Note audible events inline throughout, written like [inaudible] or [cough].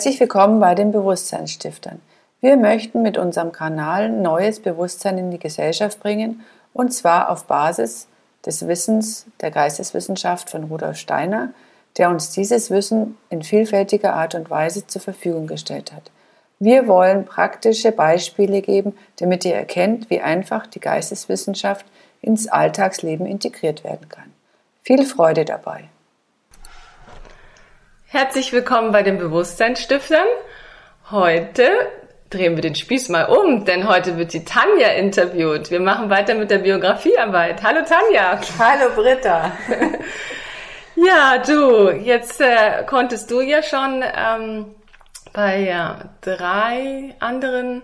Herzlich willkommen bei den Bewusstseinsstiftern. Wir möchten mit unserem Kanal neues Bewusstsein in die Gesellschaft bringen und zwar auf Basis des Wissens der Geisteswissenschaft von Rudolf Steiner, der uns dieses Wissen in vielfältiger Art und Weise zur Verfügung gestellt hat. Wir wollen praktische Beispiele geben, damit ihr erkennt, wie einfach die Geisteswissenschaft ins Alltagsleben integriert werden kann. Viel Freude dabei! Herzlich willkommen bei den Bewusstseinsstiftern. Heute drehen wir den Spieß mal um, denn heute wird die Tanja interviewt. Wir machen weiter mit der Biografiearbeit. Hallo Tanja. Hallo Britta. [laughs] ja, du, jetzt äh, konntest du ja schon ähm, bei ja, drei anderen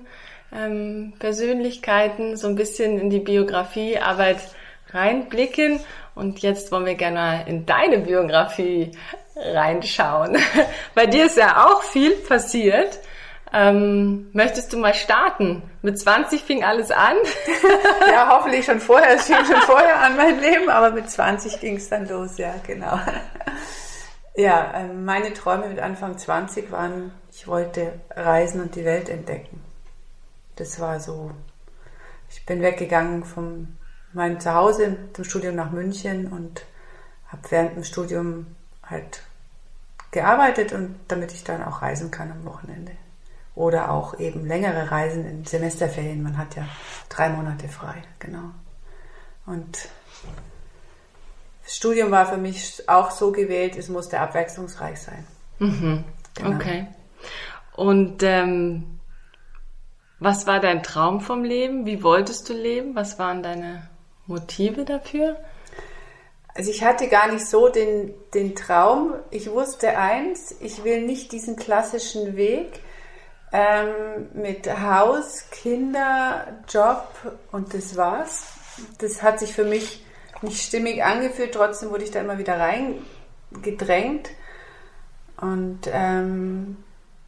ähm, Persönlichkeiten so ein bisschen in die Biografiearbeit reinblicken. Und jetzt wollen wir gerne mal in deine Biografie reinschauen. [laughs] Bei dir ist ja auch viel passiert. Ähm, möchtest du mal starten? Mit 20 fing alles an. [laughs] ja, hoffentlich schon vorher. Es fing schon vorher an mein Leben, aber mit 20 ging es dann los, ja, genau. [laughs] Ja, ähm, meine Träume mit Anfang 20 waren, ich wollte reisen und die Welt entdecken. Das war so. Ich bin weggegangen von meinem Zuhause zum Studium nach München und habe während dem Studium halt gearbeitet und damit ich dann auch reisen kann am Wochenende. Oder auch eben längere Reisen in Semesterferien. Man hat ja drei Monate frei, genau. Und das Studium war für mich auch so gewählt, es musste abwechslungsreich sein. Mhm. Genau. Okay. Und ähm, was war dein Traum vom Leben? Wie wolltest du leben? Was waren deine Motive dafür? Also ich hatte gar nicht so den, den Traum. Ich wusste eins, ich will nicht diesen klassischen Weg ähm, mit Haus, Kinder, Job und das war's. Das hat sich für mich nicht stimmig angefühlt, trotzdem wurde ich da immer wieder reingedrängt. Und ähm,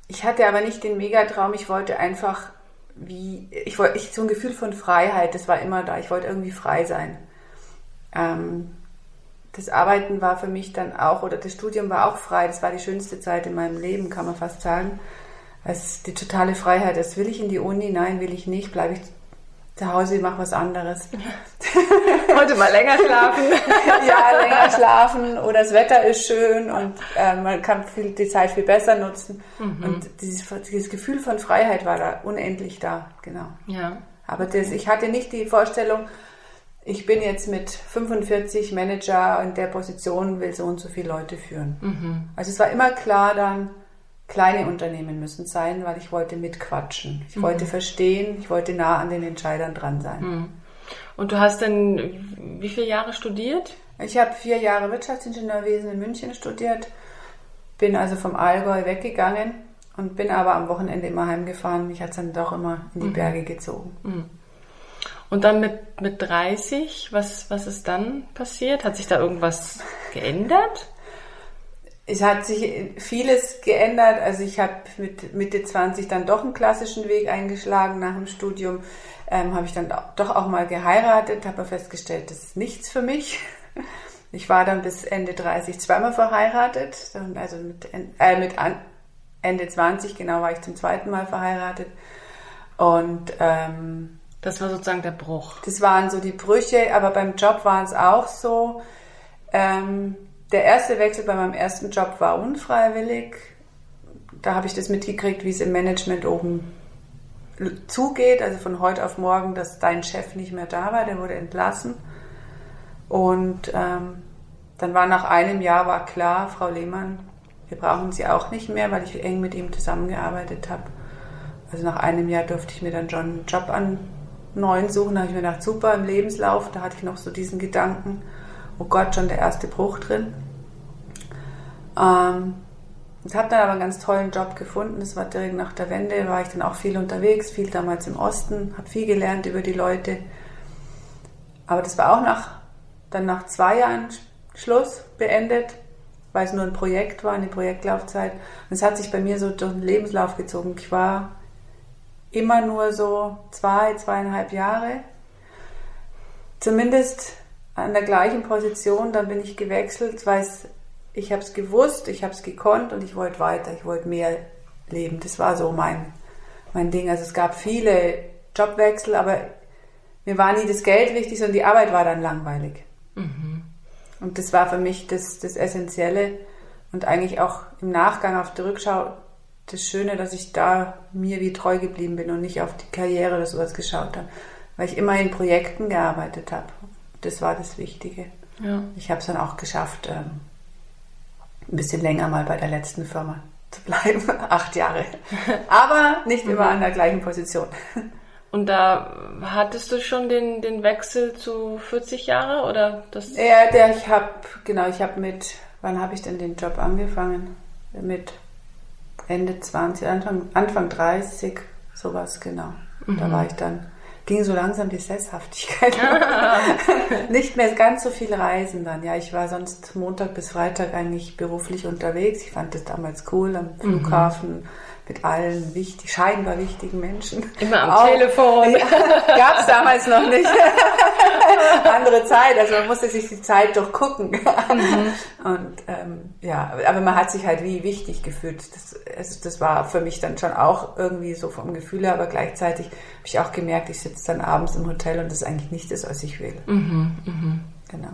ich hatte aber nicht den Megatraum, ich wollte einfach wie, ich wollte, ich, so ein Gefühl von Freiheit, das war immer da, ich wollte irgendwie frei sein. Ähm, das Arbeiten war für mich dann auch, oder das Studium war auch frei. Das war die schönste Zeit in meinem Leben, kann man fast sagen. Es die totale Freiheit. Das will ich in die Uni, nein, will ich nicht. Bleibe ich zu Hause, mache was anderes. [laughs] Heute mal länger schlafen. [laughs] ja, länger schlafen oder das Wetter ist schön und äh, man kann viel, die Zeit viel besser nutzen. Mhm. Und dieses, dieses Gefühl von Freiheit war da unendlich da, genau. Ja. Aber das, ich hatte nicht die Vorstellung, ich bin jetzt mit 45 Manager in der Position, will so und so viele Leute führen. Mhm. Also es war immer klar dann, kleine Unternehmen müssen sein, weil ich wollte mitquatschen. Ich mhm. wollte verstehen, ich wollte nah an den Entscheidern dran sein. Mhm. Und du hast dann wie viele Jahre studiert? Ich habe vier Jahre Wirtschaftsingenieurwesen in München studiert, bin also vom Allgäu weggegangen und bin aber am Wochenende immer heimgefahren. Mich hat es dann doch immer in die mhm. Berge gezogen. Und dann mit, mit 30, was, was ist dann passiert? Hat sich da irgendwas geändert? Es hat sich vieles geändert. Also ich habe mit Mitte 20 dann doch einen klassischen Weg eingeschlagen. Nach dem Studium ähm, habe ich dann doch auch mal geheiratet, habe festgestellt, das ist nichts für mich. [laughs] Ich war dann bis Ende 30 zweimal verheiratet. Also mit, äh, mit Ende 20 genau war ich zum zweiten Mal verheiratet. Und ähm, das war sozusagen der Bruch. Das waren so die Brüche, aber beim Job waren es auch so. Ähm, der erste Wechsel bei meinem ersten Job war unfreiwillig. Da habe ich das mitgekriegt, wie es im Management oben zugeht. Also von heute auf morgen, dass dein Chef nicht mehr da war, der wurde entlassen. Und ähm, dann war nach einem Jahr war klar, Frau Lehmann, wir brauchen Sie auch nicht mehr, weil ich eng mit ihm zusammengearbeitet habe. Also nach einem Jahr durfte ich mir dann schon einen Job an, neuen suchen. Da habe ich mir gedacht, super, im Lebenslauf, da hatte ich noch so diesen Gedanken, oh Gott, schon der erste Bruch drin. Ähm, ich habe dann aber einen ganz tollen Job gefunden. Das war direkt nach der Wende, war ich dann auch viel unterwegs, viel damals im Osten, habe viel gelernt über die Leute. Aber das war auch nach, dann nach zwei Jahren Schluss beendet, weil es nur ein Projekt war, eine Projektlaufzeit. Und es hat sich bei mir so durch den Lebenslauf gezogen. Ich war immer nur so zwei, zweieinhalb Jahre. Zumindest an der gleichen Position, dann bin ich gewechselt, weil ich habe es gewusst, ich habe es gekonnt und ich wollte weiter, ich wollte mehr leben. Das war so mein, mein Ding. Also es gab viele Jobwechsel, aber mir war nie das Geld wichtig, sondern die Arbeit war dann langweilig. Mhm. Und das war für mich das, das Essentielle und eigentlich auch im Nachgang auf die Rückschau das Schöne, dass ich da mir wie treu geblieben bin und nicht auf die Karriere oder sowas geschaut habe, weil ich immer in Projekten gearbeitet habe. Das war das Wichtige. Ja. Ich habe es dann auch geschafft, ähm, ein bisschen länger mal bei der letzten Firma zu bleiben, [laughs] acht Jahre. Aber nicht immer mhm. an der gleichen Position. [laughs] Und da hattest du schon den, den Wechsel zu 40 Jahre oder das? Ja, der ich habe genau, ich habe mit wann habe ich denn den Job angefangen? Mit Ende 20, Anfang, Anfang 30, sowas genau. Mhm. Da war ich dann ging so langsam die Sesshaftigkeit. [laughs] [laughs] Nicht mehr ganz so viel Reisen dann. Ja, ich war sonst Montag bis Freitag eigentlich beruflich unterwegs. Ich fand das damals cool am mhm. Flughafen. Mhm mit allen wichtig, scheinbar wichtigen Menschen. Immer am Auch, Telefon. [laughs] Ja, Gab es damals noch nicht. [laughs] Andere Zeit, also man musste sich die Zeit durchgucken. Mhm. Und ähm, ja, aber man hat sich halt wie wichtig gefühlt. Das, also das war für mich dann schon auch irgendwie so vom Gefühl her, aber gleichzeitig habe ich auch gemerkt, ich sitze dann abends im Hotel und das ist eigentlich nicht das, was ich will. Mhm, mh. Genau.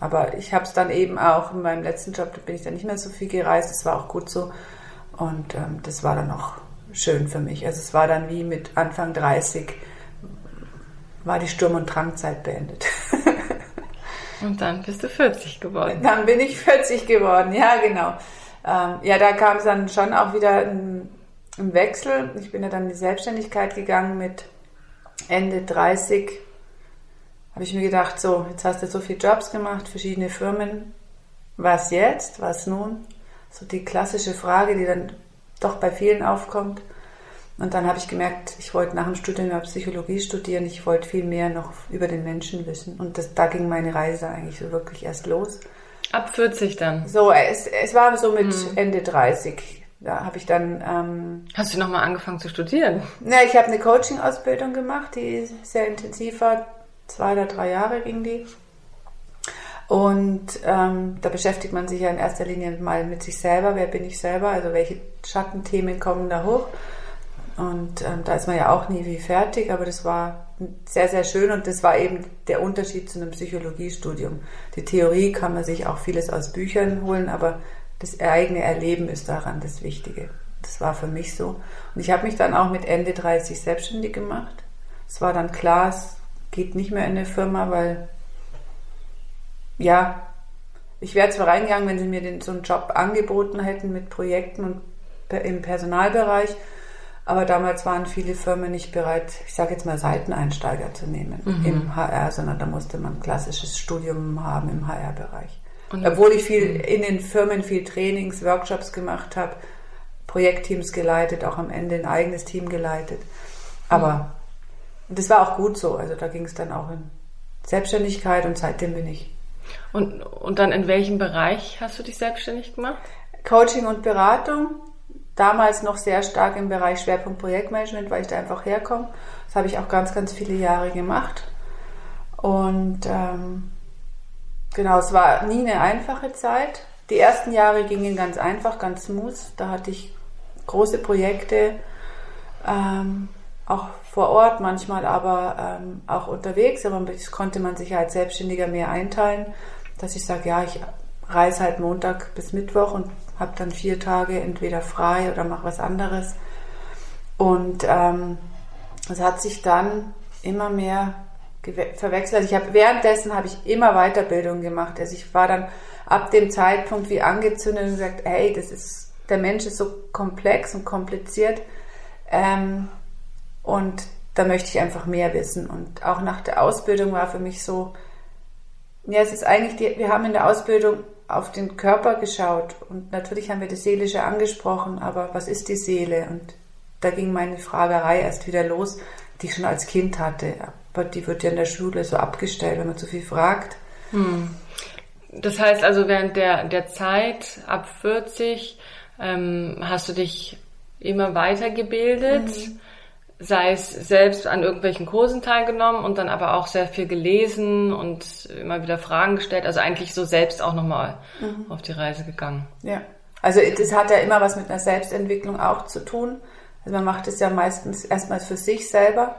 Aber ich habe es dann eben auch in meinem letzten Job, da bin ich dann nicht mehr so viel gereist, das war auch gut so und ähm, das war dann auch schön für mich. Also es war dann wie mit Anfang 30 war die Sturm- und Drangzeit beendet. [laughs] und dann bist du 40 geworden. Dann bin ich 40 geworden, ja genau. Ähm, ja, da kam es dann schon auch wieder ein, ein Wechsel. Ich bin ja dann in die Selbstständigkeit gegangen mit Ende 30. Habe ich mir gedacht, so, jetzt hast du so viele Jobs gemacht, verschiedene Firmen. Was jetzt? Was nun? so die klassische Frage, die dann doch bei vielen aufkommt. Und dann habe ich gemerkt, ich wollte nach dem Studium ja Psychologie studieren, ich wollte viel mehr noch über den Menschen wissen. Und das, da ging meine Reise eigentlich so wirklich erst los. Ab 40 dann? So, es, es war so mit hm. Ende 30. Da habe ich dann. Ähm, Hast du nochmal angefangen zu studieren? Ja, ich habe eine Coaching-Ausbildung gemacht, die sehr intensiv war. Zwei oder drei Jahre ging die. Und ähm, da beschäftigt man sich ja in erster Linie mal mit sich selber. Wer bin ich selber? Also welche Schattenthemen kommen da hoch? Und ähm, da ist man ja auch nie wie fertig, aber das war sehr, sehr schön und das war eben der Unterschied zu einem Psychologiestudium. Die Theorie kann man sich auch vieles aus Büchern holen, aber das eigene Erleben ist daran das Wichtige. Das war für mich so. Und ich habe mich dann auch mit Ende 30 selbstständig gemacht. Es war dann klar, es geht nicht mehr in eine Firma, weil ja, ich wäre zwar reingegangen, wenn sie mir den, so einen Job angeboten hätten mit Projekten und im Personalbereich, aber damals waren viele Firmen nicht bereit, ich sage jetzt mal Seiteneinsteiger zu nehmen mhm. im HR, sondern da musste man ein klassisches Studium haben im HR-Bereich. Obwohl ich viel mhm. in den Firmen viel Trainings, Workshops gemacht habe, Projektteams geleitet, auch am Ende ein eigenes Team geleitet. Aber mhm. das war auch gut so. Also da ging es dann auch in Selbstständigkeit und seitdem bin ich und, und dann in welchem Bereich hast du dich selbstständig gemacht? Coaching und Beratung. Damals noch sehr stark im Bereich Schwerpunkt Projektmanagement, weil ich da einfach herkomme. Das habe ich auch ganz, ganz viele Jahre gemacht. Und ähm, genau, es war nie eine einfache Zeit. Die ersten Jahre gingen ganz einfach, ganz smooth. Da hatte ich große Projekte, ähm, auch vor Ort manchmal, aber ähm, auch unterwegs. Aber das konnte man sich als Selbstständiger mehr einteilen, dass ich sage, ja, ich reise halt Montag bis Mittwoch und habe dann vier Tage entweder frei oder mache was anderes. Und ähm, es hat sich dann immer mehr verwechselt. Also ich habe währenddessen habe ich immer Weiterbildung gemacht. Also ich war dann ab dem Zeitpunkt wie angezündet und gesagt, hey, das ist der Mensch ist so komplex und kompliziert. Ähm, und da möchte ich einfach mehr wissen. Und auch nach der Ausbildung war für mich so, ja, es ist eigentlich, die, wir haben in der Ausbildung auf den Körper geschaut und natürlich haben wir das Seelische angesprochen, aber was ist die Seele? Und da ging meine Fragerei erst wieder los, die ich schon als Kind hatte. Aber die wird ja in der Schule so abgestellt, wenn man zu viel fragt. Hm. Das heißt also, während der, der Zeit ab 40 ähm, hast du dich immer weitergebildet. Mhm sei es selbst an irgendwelchen Kursen teilgenommen und dann aber auch sehr viel gelesen und immer wieder Fragen gestellt. Also eigentlich so selbst auch nochmal mhm. auf die Reise gegangen. Ja. Also das hat ja immer was mit einer Selbstentwicklung auch zu tun. Also man macht es ja meistens erstmal für sich selber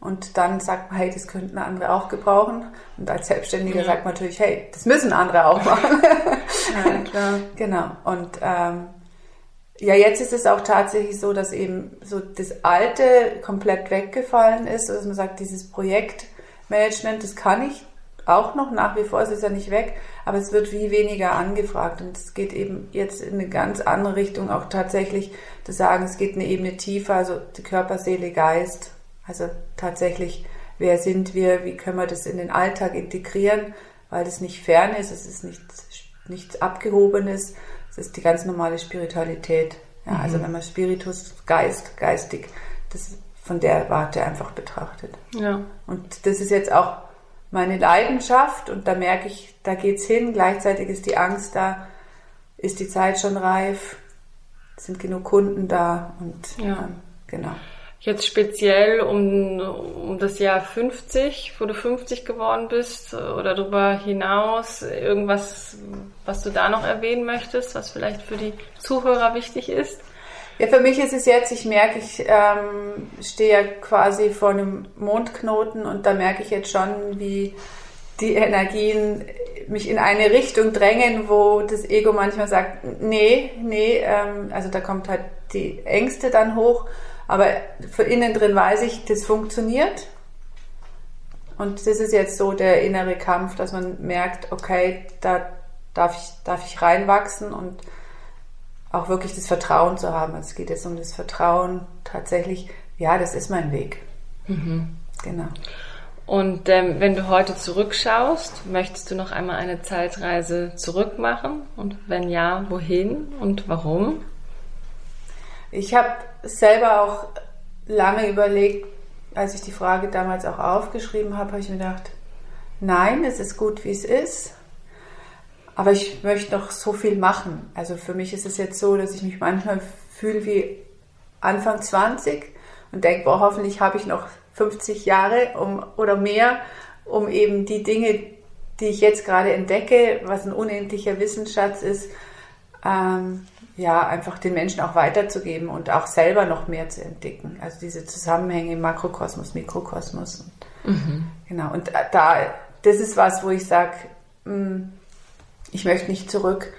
und dann sagt man, hey, das könnten andere auch gebrauchen. Und als Selbstständiger ja. sagt man natürlich, hey, das müssen andere auch machen. [laughs] ja, klar. Genau. Und ähm, ja, jetzt ist es auch tatsächlich so, dass eben so das Alte komplett weggefallen ist. Also man sagt, dieses Projektmanagement, das kann ich auch noch nach wie vor, es ist ja nicht weg, aber es wird wie weniger angefragt und es geht eben jetzt in eine ganz andere Richtung, auch tatsächlich zu sagen, es geht eine Ebene tiefer, also die Körper, Seele, Geist, also tatsächlich, wer sind wir, wie können wir das in den Alltag integrieren, weil das nicht fern ist, es ist nichts, nichts Abgehobenes, es ist die ganz normale Spiritualität. Ja, also mhm. Also wenn man Spiritus, Geist, geistig, das von der Warte einfach betrachtet. Ja. Und das ist jetzt auch meine Leidenschaft und da merke ich, da geht's hin. Gleichzeitig ist die Angst da, ist die Zeit schon reif, sind genug Kunden da und ja. ähm, genau. Jetzt speziell um, um das Jahr 50, wo du 50 geworden bist oder darüber hinaus, irgendwas, was du da noch erwähnen möchtest, was vielleicht für die Zuhörer wichtig ist? Ja, für mich ist es jetzt, ich merke, ich ähm, stehe ja quasi vor einem Mondknoten und da merke ich jetzt schon, wie die Energien mich in eine Richtung drängen, wo das Ego manchmal sagt, nee, nee, ähm, also da kommt halt die Ängste dann hoch, aber für innen drin weiß ich, das funktioniert. Und das ist jetzt so der innere Kampf, dass man merkt, okay, da darf ich, darf ich reinwachsen und auch wirklich das Vertrauen zu haben. Also es geht jetzt um das Vertrauen tatsächlich, ja, das ist mein Weg. Mhm. Genau. Und ähm, wenn du heute zurückschaust, möchtest du noch einmal eine Zeitreise zurückmachen? Und wenn ja, wohin und warum? Ich habe selber auch lange überlegt, als ich die Frage damals auch aufgeschrieben habe, habe ich mir gedacht, nein, es ist gut, wie es ist. Aber ich möchte noch so viel machen. Also für mich ist es jetzt so, dass ich mich manchmal fühle wie Anfang 20 und denke, boah, hoffentlich habe ich noch 50 Jahre um, oder mehr, um eben die Dinge, die ich jetzt gerade entdecke, was ein unendlicher Wissensschatz ist, ähm, ja, einfach den Menschen auch weiterzugeben und auch selber noch mehr zu entdecken. Also diese Zusammenhänge im Makrokosmos, Mikrokosmos. Und, mhm. Genau. Und da, das ist was, wo ich sage, hm, ich möchte nicht zurück,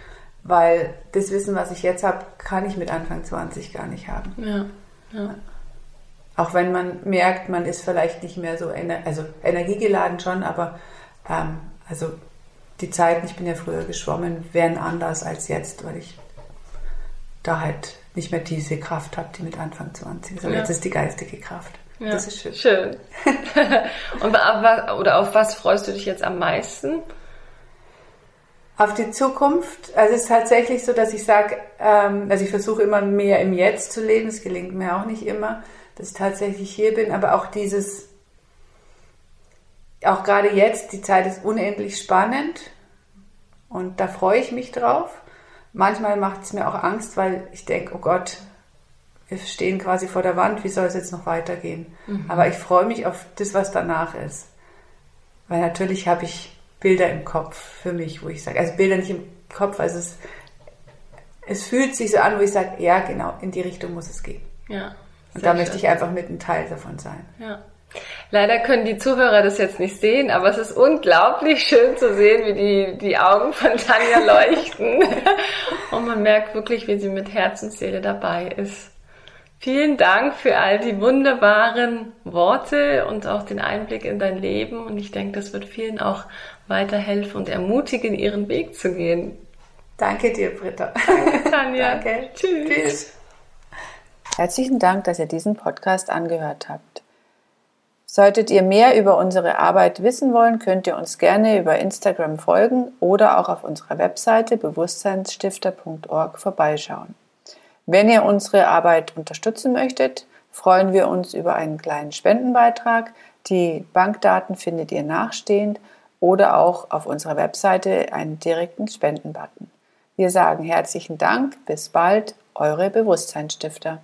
weil das Wissen, was ich jetzt habe, kann ich mit Anfang 20 gar nicht haben. Ja, ja. Auch wenn man merkt, man ist vielleicht nicht mehr so, ener also energiegeladen schon, aber ähm, also die Zeiten, ich bin ja früher geschwommen, wären anders als jetzt, weil ich da halt nicht mehr diese Kraft habe, die mit Anfang 20 ist. Aber ja. jetzt ist die geistige Kraft. Ja. Das ist schön. Schön. [laughs] Und oder auf was freust du dich jetzt am meisten? Auf die Zukunft. Also es ist tatsächlich so, dass ich sage, ähm, also ich versuche immer mehr im Jetzt zu leben. Es gelingt mir auch nicht immer, dass ich tatsächlich hier bin. Aber auch dieses, auch gerade jetzt, die Zeit ist unendlich spannend und da freue ich mich drauf. Manchmal macht es mir auch Angst, weil ich denke, oh Gott, wir stehen quasi vor der Wand, wie soll es jetzt noch weitergehen? Mhm. Aber ich freue mich auf das, was danach ist. Weil natürlich habe ich Bilder im Kopf für mich, wo ich sage, also Bilder nicht im Kopf, also es, es fühlt sich so an, wo ich sage, ja, genau, in die Richtung muss es gehen. Ja. Und da schön. möchte ich einfach mit einem Teil davon sein. Ja. Leider können die Zuhörer das jetzt nicht sehen, aber es ist unglaublich schön zu sehen, wie die, die Augen von Tanja [laughs] leuchten. Und man merkt wirklich, wie sie mit Herzensseele dabei ist. Vielen Dank für all die wunderbaren Worte und auch den Einblick in dein Leben. Und ich denke, das wird vielen auch weiterhelfen und ermutigen, ihren Weg zu gehen. Danke dir, Britta. Danke, Tanja. [laughs] Danke. Tschüss. Tschüss. Herzlichen Dank, dass ihr diesen Podcast angehört habt. Solltet ihr mehr über unsere Arbeit wissen wollen, könnt ihr uns gerne über Instagram folgen oder auch auf unserer Webseite bewusstseinsstifter.org vorbeischauen. Wenn ihr unsere Arbeit unterstützen möchtet, freuen wir uns über einen kleinen Spendenbeitrag. Die Bankdaten findet ihr nachstehend oder auch auf unserer Webseite einen direkten Spendenbutton. Wir sagen herzlichen Dank, bis bald, eure Bewusstseinsstifter.